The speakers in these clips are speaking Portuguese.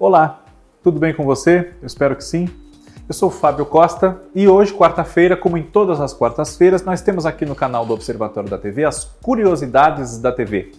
Olá, tudo bem com você? Eu espero que sim. Eu sou o Fábio Costa e hoje, quarta-feira, como em todas as quartas-feiras, nós temos aqui no canal do Observatório da TV as curiosidades da TV.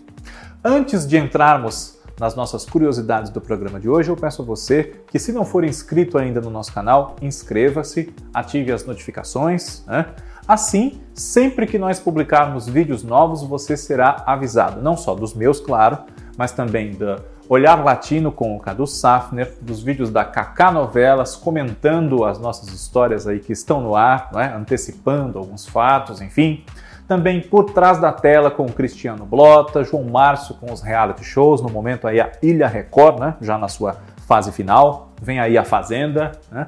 Antes de entrarmos nas nossas curiosidades do programa de hoje, eu peço a você que, se não for inscrito ainda no nosso canal, inscreva-se, ative as notificações. Né? Assim, sempre que nós publicarmos vídeos novos, você será avisado, não só dos meus, claro, mas também da Olhar Latino com o Cadu Safner, dos vídeos da Kaká Novelas, comentando as nossas histórias aí que estão no ar, é? antecipando alguns fatos, enfim. Também por trás da tela com o Cristiano Blota, João Márcio com os reality shows, no momento aí a Ilha Record, né? já na sua fase final. Vem aí a Fazenda. Né?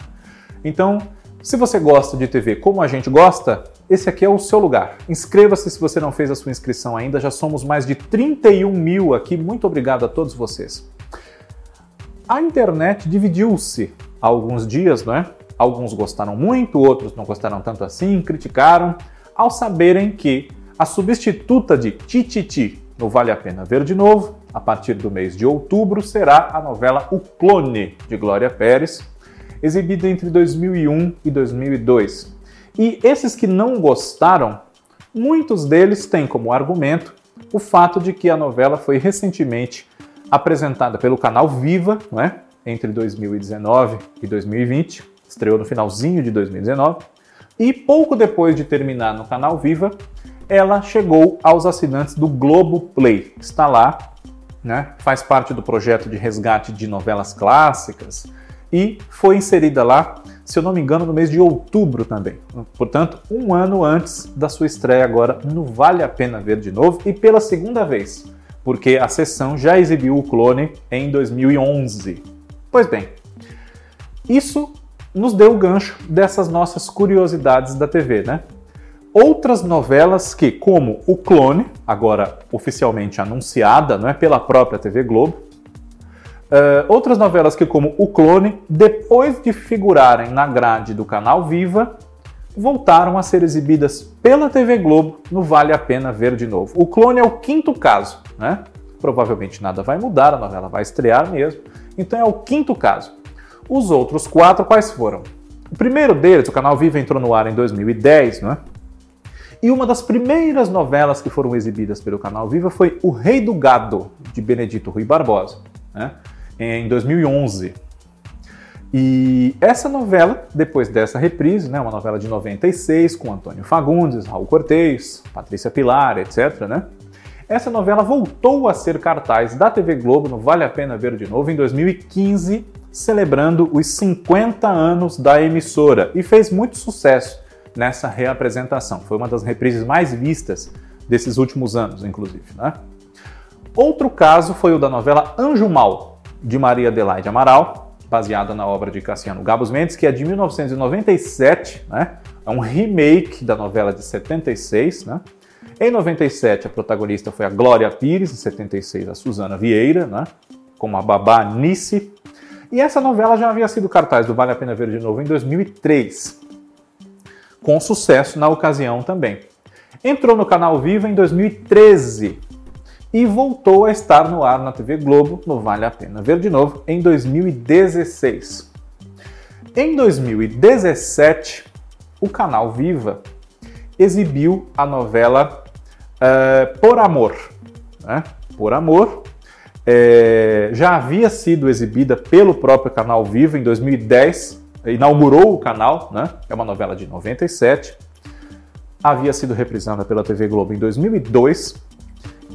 Então, se você gosta de TV como a gente gosta, esse aqui é o seu lugar. Inscreva-se se você não fez a sua inscrição ainda, já somos mais de 31 mil aqui. Muito obrigado a todos vocês. A internet dividiu-se há alguns dias, não é? Alguns gostaram muito, outros não gostaram tanto assim, criticaram, ao saberem que a substituta de Tititi no Vale a Pena Ver de Novo, a partir do mês de outubro, será a novela O Clone, de Glória Pérez, exibida entre 2001 e 2002. E esses que não gostaram, muitos deles têm como argumento o fato de que a novela foi recentemente apresentada pelo canal Viva, não é? entre 2019 e 2020, estreou no finalzinho de 2019, e pouco depois de terminar no canal Viva, ela chegou aos assinantes do Globo Play. Está lá, né? faz parte do projeto de resgate de novelas clássicas e foi inserida lá se eu não me engano, no mês de outubro também. Portanto, um ano antes da sua estreia agora no Vale a Pena Ver de novo e pela segunda vez, porque a sessão já exibiu o clone em 2011. Pois bem, isso nos deu o gancho dessas nossas curiosidades da TV, né? Outras novelas que, como O Clone, agora oficialmente anunciada não é, pela própria TV Globo, Uh, outras novelas que, como O Clone, depois de figurarem na grade do canal Viva, voltaram a ser exibidas pela TV Globo no Vale a Pena Ver de Novo. O Clone é o quinto caso, né? Provavelmente nada vai mudar, a novela vai estrear mesmo. Então é o quinto caso. Os outros quatro, quais foram? O primeiro deles, o canal Viva entrou no ar em 2010, né? E uma das primeiras novelas que foram exibidas pelo canal Viva foi O Rei do Gado, de Benedito Rui Barbosa. Né? Em 2011. E essa novela, depois dessa reprise, né, uma novela de 96 com Antônio Fagundes, Raul Cortez, Patrícia Pilar, etc. Né? Essa novela voltou a ser cartaz da TV Globo no Vale a Pena Ver de Novo em 2015, celebrando os 50 anos da emissora e fez muito sucesso nessa reapresentação. Foi uma das reprises mais vistas desses últimos anos, inclusive. Né? Outro caso foi o da novela Anjo Mal, de Maria Adelaide Amaral, baseada na obra de Cassiano Gabos Mendes, que é de 1997, né? É um remake da novela de 76, né? Em 97, a protagonista foi a Glória Pires, em 76, a Suzana Vieira, né? Como a babá Nice. E essa novela já havia sido cartaz do Vale a Pena Ver de Novo em 2003, com sucesso na ocasião também. Entrou no canal Viva em 2013, e voltou a estar no ar na TV Globo, no Vale a Pena Ver de Novo, em 2016. Em 2017, o canal Viva exibiu a novela uh, Por Amor. Né? Por Amor é, já havia sido exibida pelo próprio canal Viva em 2010, inaugurou o canal, né? é uma novela de 97. Havia sido reprisada pela TV Globo em 2002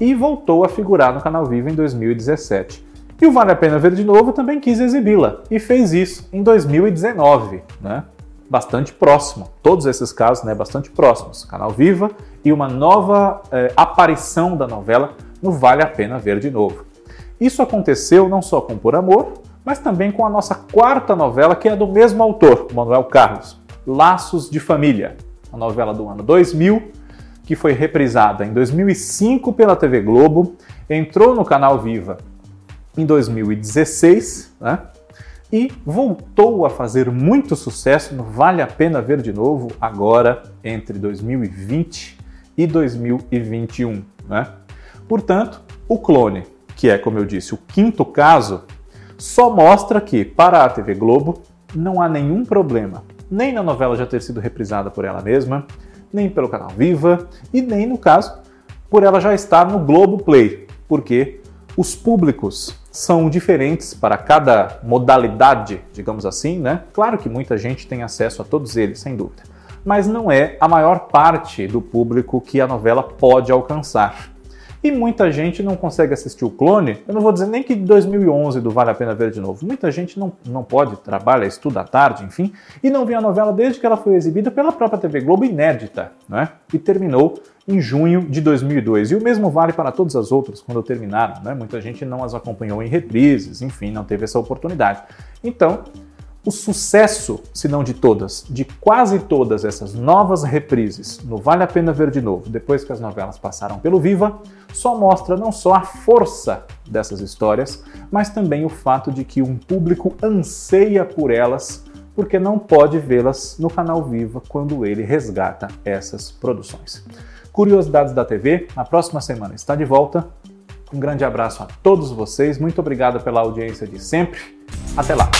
e voltou a figurar no Canal Vivo em 2017. E o Vale a Pena Ver de Novo também quis exibi-la e fez isso em 2019, né? Bastante próximo. Todos esses casos, né, bastante próximos. Canal Viva e uma nova eh, aparição da novela no Vale a Pena Ver de Novo. Isso aconteceu não só com Por Amor, mas também com a nossa quarta novela, que é do mesmo autor, Manuel Carlos, Laços de Família, a novela do ano 2000, que foi reprisada em 2005 pela TV Globo, entrou no canal Viva em 2016, né? E voltou a fazer muito sucesso no Vale a Pena Ver de Novo, agora entre 2020 e 2021. Né? Portanto, o clone, que é, como eu disse, o quinto caso, só mostra que, para a TV Globo, não há nenhum problema, nem na novela já ter sido reprisada por ela mesma, nem pelo canal Viva e nem, no caso, por ela já estar no Globo Play, porque os públicos são diferentes para cada modalidade, digamos assim, né? Claro que muita gente tem acesso a todos eles, sem dúvida, mas não é a maior parte do público que a novela pode alcançar. E muita gente não consegue assistir o clone, eu não vou dizer nem que de 2011 do Vale a Pena Ver de Novo. Muita gente não, não pode, trabalha, estuda à tarde, enfim, e não viu a novela desde que ela foi exibida pela própria TV Globo inédita, né? E terminou em junho de 2002. E o mesmo vale para todas as outras quando terminaram, né? Muita gente não as acompanhou em reprises, enfim, não teve essa oportunidade. Então, o sucesso, se não de todas, de quase todas essas novas reprises no Vale a Pena Ver de Novo, depois que as novelas passaram pelo Viva, só mostra não só a força dessas histórias, mas também o fato de que um público anseia por elas porque não pode vê-las no canal Viva quando ele resgata essas produções. Curiosidades da TV, na próxima semana está de volta. Um grande abraço a todos vocês, muito obrigado pela audiência de sempre. Até lá!